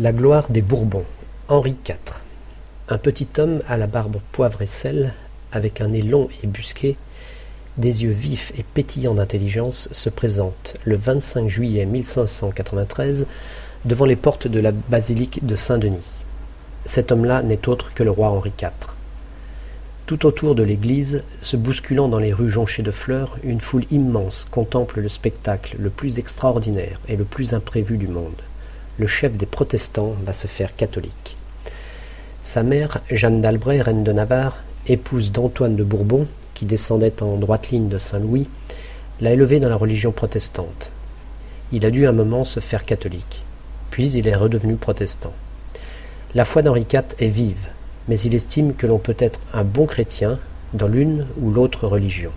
La gloire des Bourbons, Henri IV. Un petit homme à la barbe poivre et sel, avec un nez long et busqué, des yeux vifs et pétillants d'intelligence, se présente le 25 juillet 1593 devant les portes de la basilique de Saint-Denis. Cet homme-là n'est autre que le roi Henri IV. Tout autour de l'église, se bousculant dans les rues jonchées de fleurs, une foule immense contemple le spectacle le plus extraordinaire et le plus imprévu du monde le chef des protestants va se faire catholique. Sa mère, Jeanne d'Albret, reine de Navarre, épouse d'Antoine de Bourbon, qui descendait en droite ligne de Saint-Louis, l'a élevé dans la religion protestante. Il a dû un moment se faire catholique, puis il est redevenu protestant. La foi d'Henri IV est vive, mais il estime que l'on peut être un bon chrétien dans l'une ou l'autre religion.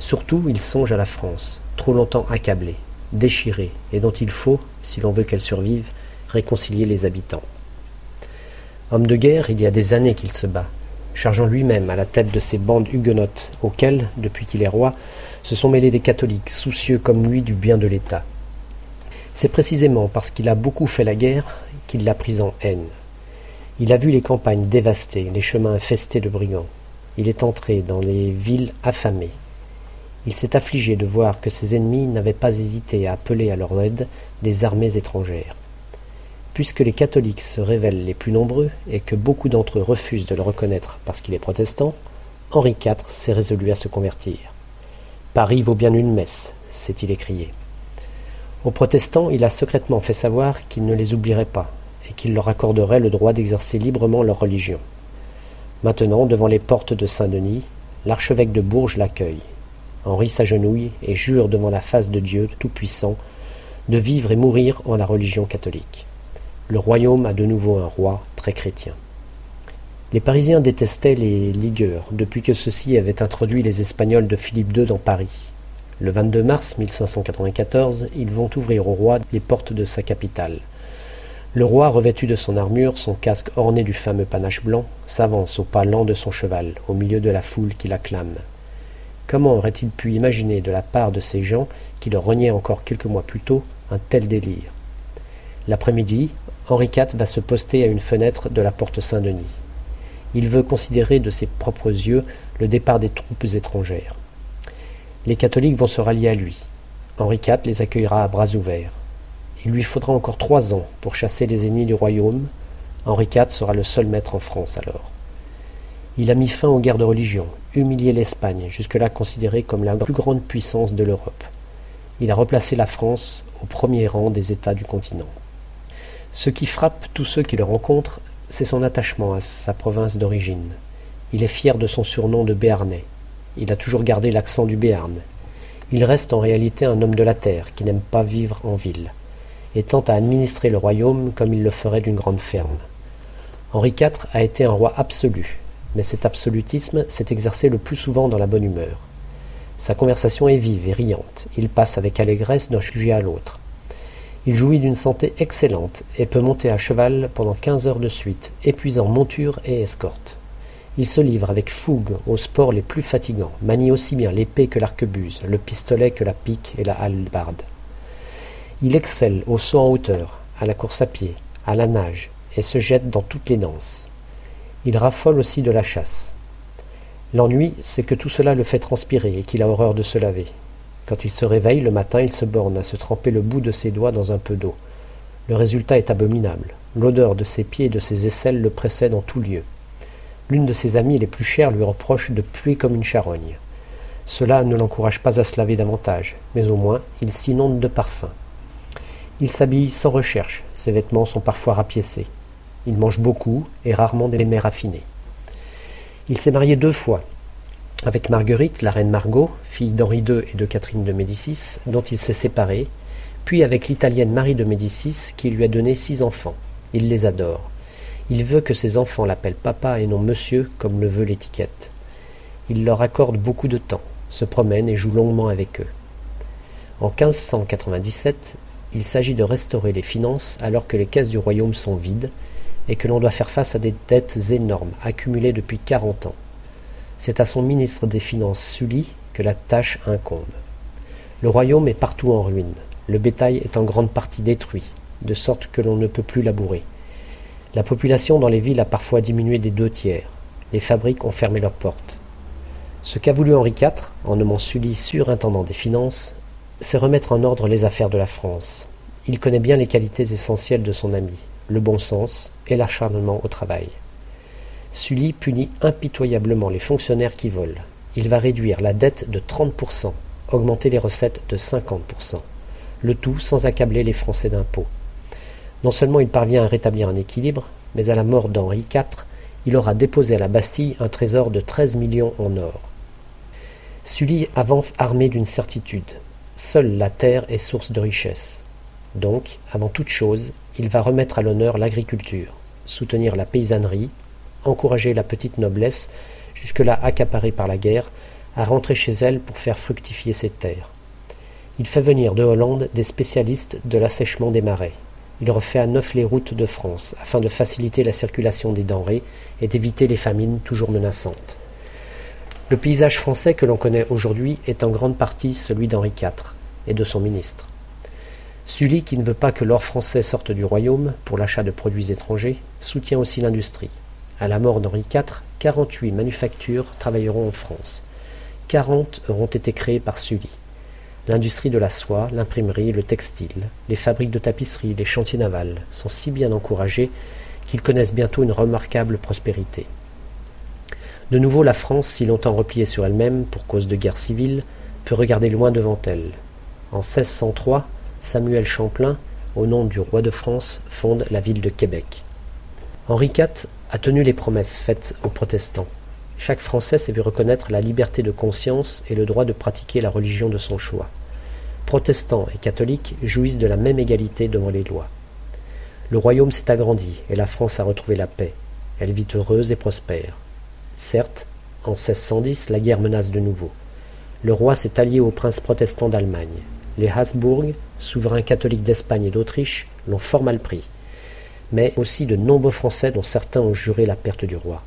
Surtout, il songe à la France, trop longtemps accablée, déchirée, et dont il faut, si l'on veut qu'elle survive, réconcilier les habitants. Homme de guerre, il y a des années qu'il se bat, chargeant lui-même à la tête de ces bandes huguenotes auxquelles, depuis qu'il est roi, se sont mêlés des catholiques soucieux comme lui du bien de l'État. C'est précisément parce qu'il a beaucoup fait la guerre qu'il l'a prise en haine. Il a vu les campagnes dévastées, les chemins infestés de brigands. Il est entré dans les villes affamées, il s'est affligé de voir que ses ennemis n'avaient pas hésité à appeler à leur aide des armées étrangères. Puisque les catholiques se révèlent les plus nombreux et que beaucoup d'entre eux refusent de le reconnaître parce qu'il est protestant, Henri IV s'est résolu à se convertir. Paris vaut bien une messe, s'est-il écrié. Aux protestants, il a secrètement fait savoir qu'il ne les oublierait pas et qu'il leur accorderait le droit d'exercer librement leur religion. Maintenant, devant les portes de Saint-Denis, l'archevêque de Bourges l'accueille. Henri s'agenouille et jure devant la face de Dieu Tout-Puissant de vivre et mourir en la religion catholique. Le royaume a de nouveau un roi très chrétien. Les Parisiens détestaient les ligueurs depuis que ceux-ci avaient introduit les Espagnols de Philippe II dans Paris. Le 22 mars 1594, ils vont ouvrir au roi les portes de sa capitale. Le roi, revêtu de son armure, son casque orné du fameux panache blanc, s'avance au pas lent de son cheval, au milieu de la foule qui l'acclame. Comment aurait-il pu imaginer de la part de ces gens qui le reniaient encore quelques mois plus tôt un tel délire? L'après-midi, Henri IV va se poster à une fenêtre de la porte Saint-Denis. Il veut considérer de ses propres yeux le départ des troupes étrangères. Les catholiques vont se rallier à lui. Henri IV les accueillera à bras ouverts. Il lui faudra encore trois ans pour chasser les ennemis du royaume. Henri IV sera le seul maître en France alors. Il a mis fin aux guerres de religion, humilié l'Espagne, jusque-là considérée comme la plus grande puissance de l'Europe. Il a replacé la France au premier rang des États du continent. Ce qui frappe tous ceux qui le rencontrent, c'est son attachement à sa province d'origine. Il est fier de son surnom de Béarnais. Il a toujours gardé l'accent du Béarn. Il reste en réalité un homme de la terre qui n'aime pas vivre en ville, et tente à administrer le royaume comme il le ferait d'une grande ferme. Henri IV a été un roi absolu, mais cet absolutisme s'est exercé le plus souvent dans la bonne humeur. Sa conversation est vive et riante, il passe avec allégresse d'un sujet à l'autre. Il jouit d'une santé excellente et peut monter à cheval pendant quinze heures de suite, épuisant monture et escorte. Il se livre avec fougue aux sports les plus fatigants, manie aussi bien l'épée que l'arquebuse, le pistolet que la pique et la hallebarde. Il excelle au saut en hauteur, à la course à pied, à la nage, et se jette dans toutes les danses. Il raffole aussi de la chasse. L'ennui, c'est que tout cela le fait transpirer et qu'il a horreur de se laver. Quand il se réveille le matin, il se borne à se tremper le bout de ses doigts dans un peu d'eau. Le résultat est abominable. L'odeur de ses pieds et de ses aisselles le précède en tout lieu. L'une de ses amies les plus chères lui reproche de puer comme une charogne. Cela ne l'encourage pas à se laver davantage, mais au moins il s'inonde de parfum. Il s'habille sans recherche, ses vêtements sont parfois rapiécés. Il mange beaucoup et rarement des mets raffinés. Il s'est marié deux fois, avec Marguerite, la reine Margot, fille d'Henri II et de Catherine de Médicis, dont il s'est séparé, puis avec l'italienne Marie de Médicis, qui lui a donné six enfants. Il les adore. Il veut que ses enfants l'appellent papa et non monsieur, comme le veut l'étiquette. Il leur accorde beaucoup de temps, se promène et joue longuement avec eux. En 1597, il s'agit de restaurer les finances alors que les caisses du royaume sont vides et que l'on doit faire face à des dettes énormes accumulées depuis quarante ans. C'est à son ministre des Finances Sully que la tâche incombe. Le royaume est partout en ruine, le bétail est en grande partie détruit, de sorte que l'on ne peut plus labourer. La population dans les villes a parfois diminué des deux tiers. Les fabriques ont fermé leurs portes. Ce qu'a voulu Henri IV, en nommant Sully surintendant des finances, c'est remettre en ordre les affaires de la France. Il connaît bien les qualités essentielles de son ami, le bon sens et l'acharnement au travail. Sully punit impitoyablement les fonctionnaires qui volent. Il va réduire la dette de 30%, augmenter les recettes de 50%, le tout sans accabler les Français d'impôts. Non seulement il parvient à rétablir un équilibre, mais à la mort d'Henri IV, il aura déposé à la Bastille un trésor de 13 millions en or. Sully avance armé d'une certitude. Seule la terre est source de richesse. Donc, avant toute chose, il va remettre à l'honneur l'agriculture, soutenir la paysannerie, encourager la petite noblesse, jusque-là accaparée par la guerre, à rentrer chez elle pour faire fructifier ses terres. Il fait venir de Hollande des spécialistes de l'assèchement des marais. Il refait à neuf les routes de France, afin de faciliter la circulation des denrées et d'éviter les famines toujours menaçantes. Le paysage français que l'on connaît aujourd'hui est en grande partie celui d'Henri IV et de son ministre. Sully, qui ne veut pas que l'or français sorte du royaume pour l'achat de produits étrangers, soutient aussi l'industrie. À la mort d'Henri IV, 48 manufactures travailleront en France. 40 auront été créées par Sully. L'industrie de la soie, l'imprimerie, le textile, les fabriques de tapisserie, les chantiers navals sont si bien encouragés qu'ils connaissent bientôt une remarquable prospérité. De nouveau, la France, si longtemps repliée sur elle-même pour cause de guerre civile, peut regarder loin devant elle. En 1603, Samuel Champlain, au nom du roi de France, fonde la ville de Québec. Henri IV a tenu les promesses faites aux protestants. Chaque Français s'est vu reconnaître la liberté de conscience et le droit de pratiquer la religion de son choix. Protestants et catholiques jouissent de la même égalité devant les lois. Le royaume s'est agrandi et la France a retrouvé la paix. Elle vit heureuse et prospère. Certes, en 1610, la guerre menace de nouveau. Le roi s'est allié aux princes protestants d'Allemagne. Les Habsbourg, souverains catholiques d'Espagne et d'Autriche, l'ont fort mal pris mais aussi de nombreux Français dont certains ont juré la perte du roi.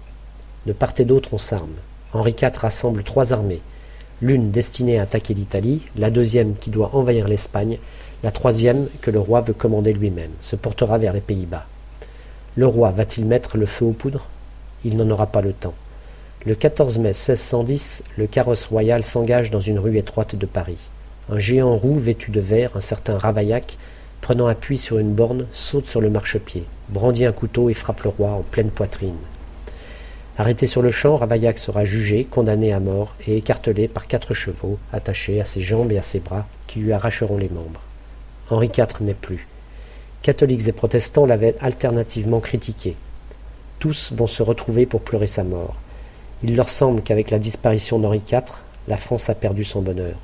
De part et d'autre on s'arme. Henri IV rassemble trois armées, l'une destinée à attaquer l'Italie, la deuxième qui doit envahir l'Espagne, la troisième que le roi veut commander lui-même, se portera vers les Pays-Bas. Le roi va-t-il mettre le feu aux poudres? Il n'en aura pas le temps. Le 14 mai 1610, le carrosse royal s'engage dans une rue étroite de Paris. Un géant roux vêtu de vert, un certain Ravaillac, prenant appui sur une borne, saute sur le marchepied, brandit un couteau et frappe le roi en pleine poitrine. Arrêté sur le champ, Ravaillac sera jugé, condamné à mort et écartelé par quatre chevaux attachés à ses jambes et à ses bras qui lui arracheront les membres. Henri IV n'est plus. Catholiques et protestants l'avaient alternativement critiqué. Tous vont se retrouver pour pleurer sa mort. Il leur semble qu'avec la disparition d'Henri IV, la France a perdu son bonheur.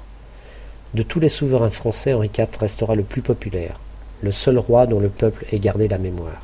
De tous les souverains français, Henri IV restera le plus populaire le seul roi dont le peuple ait gardé la mémoire.